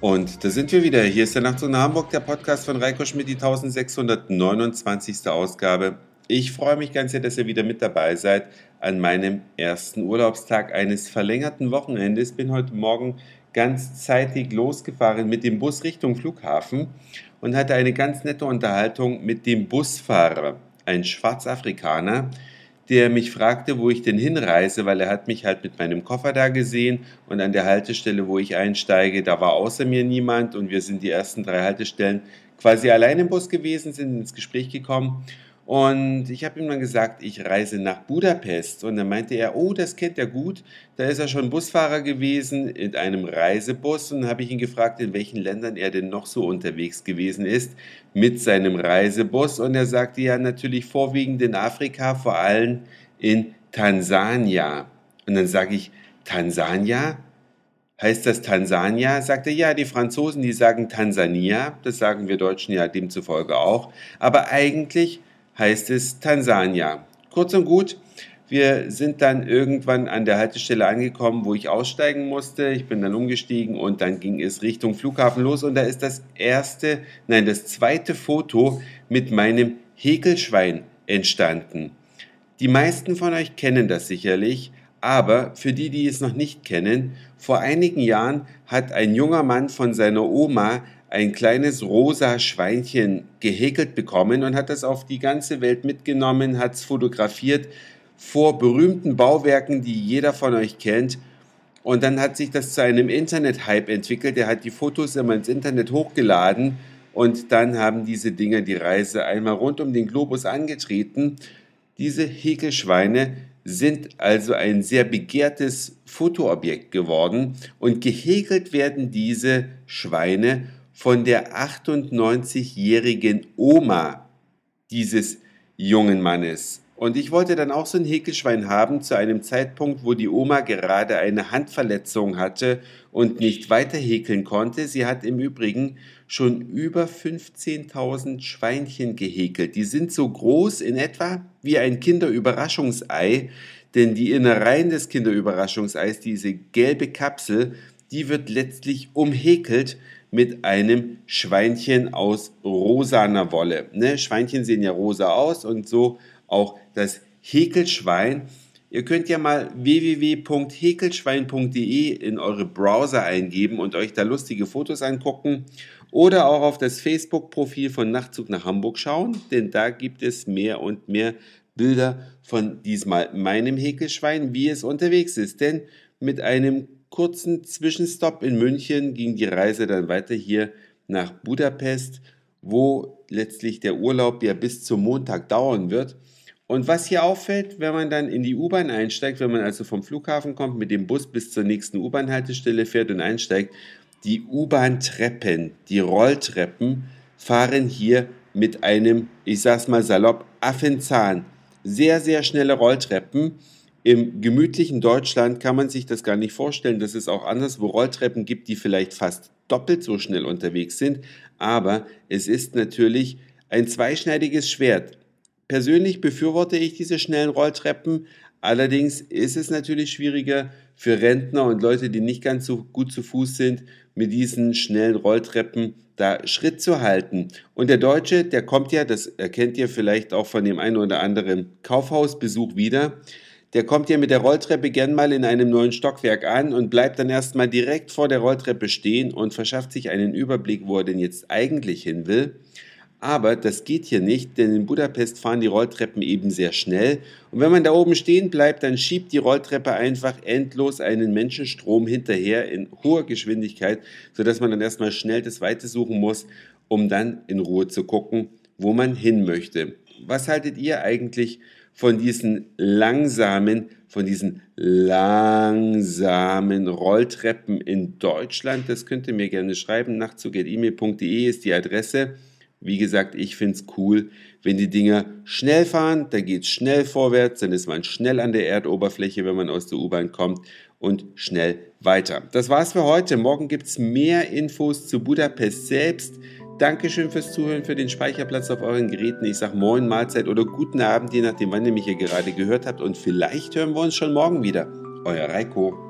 Und da sind wir wieder. Hier ist der Nachtzug nach Hamburg, der Podcast von Reiko Schmidt, die 1629. Ausgabe. Ich freue mich ganz sehr, dass ihr wieder mit dabei seid an meinem ersten Urlaubstag eines verlängerten Wochenendes. Bin heute Morgen ganz zeitig losgefahren mit dem Bus Richtung Flughafen und hatte eine ganz nette Unterhaltung mit dem Busfahrer, ein Schwarzafrikaner, der mich fragte, wo ich denn hinreise, weil er hat mich halt mit meinem Koffer da gesehen und an der Haltestelle, wo ich einsteige, da war außer mir niemand und wir sind die ersten drei Haltestellen quasi allein im Bus gewesen, sind ins Gespräch gekommen und ich habe ihm dann gesagt, ich reise nach Budapest. Und dann meinte er, oh, das kennt er gut. Da ist er schon Busfahrer gewesen in einem Reisebus. Und habe ich ihn gefragt, in welchen Ländern er denn noch so unterwegs gewesen ist mit seinem Reisebus. Und er sagte ja natürlich vorwiegend in Afrika, vor allem in Tansania. Und dann sage ich, Tansania? Heißt das Tansania? Sagt er, ja, die Franzosen, die sagen Tansania. Das sagen wir Deutschen ja demzufolge auch. Aber eigentlich heißt es Tansania. Kurz und gut, wir sind dann irgendwann an der Haltestelle angekommen, wo ich aussteigen musste. Ich bin dann umgestiegen und dann ging es Richtung Flughafen los und da ist das erste, nein, das zweite Foto mit meinem Häkelschwein entstanden. Die meisten von euch kennen das sicherlich, aber für die, die es noch nicht kennen, vor einigen Jahren hat ein junger Mann von seiner Oma ein kleines rosa Schweinchen gehäkelt bekommen und hat das auf die ganze Welt mitgenommen, hat es fotografiert vor berühmten Bauwerken, die jeder von euch kennt. Und dann hat sich das zu einem Internet-Hype entwickelt. Er hat die Fotos immer ins Internet hochgeladen und dann haben diese Dinger die Reise einmal rund um den Globus angetreten. Diese Häkelschweine sind also ein sehr begehrtes Fotoobjekt geworden und gehäkelt werden diese Schweine von der 98-jährigen Oma dieses jungen Mannes. Und ich wollte dann auch so ein Häkelschwein haben zu einem Zeitpunkt, wo die Oma gerade eine Handverletzung hatte und nicht weiter häkeln konnte. Sie hat im Übrigen schon über 15.000 Schweinchen gehäkelt. Die sind so groß in etwa wie ein Kinderüberraschungsei, denn die Innereien des Kinderüberraschungseis, diese gelbe Kapsel, die wird letztlich umhäkelt mit einem Schweinchen aus rosaner Wolle. Ne? Schweinchen sehen ja rosa aus und so auch das Häkelschwein. Ihr könnt ja mal www.häkelschwein.de in eure Browser eingeben und euch da lustige Fotos angucken oder auch auf das Facebook-Profil von Nachtzug nach Hamburg schauen, denn da gibt es mehr und mehr Bilder von diesmal meinem Häkelschwein, wie es unterwegs ist. Denn mit einem kurzen Zwischenstopp in München ging die Reise dann weiter hier nach Budapest, wo letztlich der Urlaub ja bis zum Montag dauern wird. Und was hier auffällt, wenn man dann in die U-Bahn einsteigt, wenn man also vom Flughafen kommt, mit dem Bus bis zur nächsten U-Bahn-Haltestelle fährt und einsteigt, die U-Bahn-Treppen, die Rolltreppen fahren hier mit einem, ich sag's mal salopp, Affenzahn. Sehr, sehr schnelle Rolltreppen im gemütlichen Deutschland kann man sich das gar nicht vorstellen, dass es auch anderswo Rolltreppen gibt, die vielleicht fast doppelt so schnell unterwegs sind. Aber es ist natürlich ein zweischneidiges Schwert. Persönlich befürworte ich diese schnellen Rolltreppen. Allerdings ist es natürlich schwieriger für Rentner und Leute, die nicht ganz so gut zu Fuß sind, mit diesen schnellen Rolltreppen da Schritt zu halten. Und der Deutsche, der kommt ja, das erkennt ihr vielleicht auch von dem einen oder anderen Kaufhausbesuch wieder, der kommt ja mit der Rolltreppe gern mal in einem neuen Stockwerk an und bleibt dann erstmal direkt vor der Rolltreppe stehen und verschafft sich einen Überblick, wo er denn jetzt eigentlich hin will. Aber das geht hier nicht, denn in Budapest fahren die Rolltreppen eben sehr schnell. Und wenn man da oben stehen bleibt, dann schiebt die Rolltreppe einfach endlos einen Menschenstrom hinterher in hoher Geschwindigkeit, sodass man dann erstmal schnell das Weite suchen muss, um dann in Ruhe zu gucken, wo man hin möchte. Was haltet ihr eigentlich von diesen langsamen, von diesen langsamen Rolltreppen in Deutschland. Das könnt ihr mir gerne schreiben. Nachtzug.email.de ist die Adresse. Wie gesagt, ich finde es cool, wenn die Dinger schnell fahren, dann geht es schnell vorwärts, dann ist man schnell an der Erdoberfläche, wenn man aus der U-Bahn kommt und schnell weiter. Das war's für heute. Morgen gibt es mehr Infos zu Budapest selbst. Dankeschön fürs Zuhören, für den Speicherplatz auf euren Geräten. Ich sage Moin, Mahlzeit oder guten Abend, je nachdem, wann ihr mich hier gerade gehört habt. Und vielleicht hören wir uns schon morgen wieder. Euer Reiko.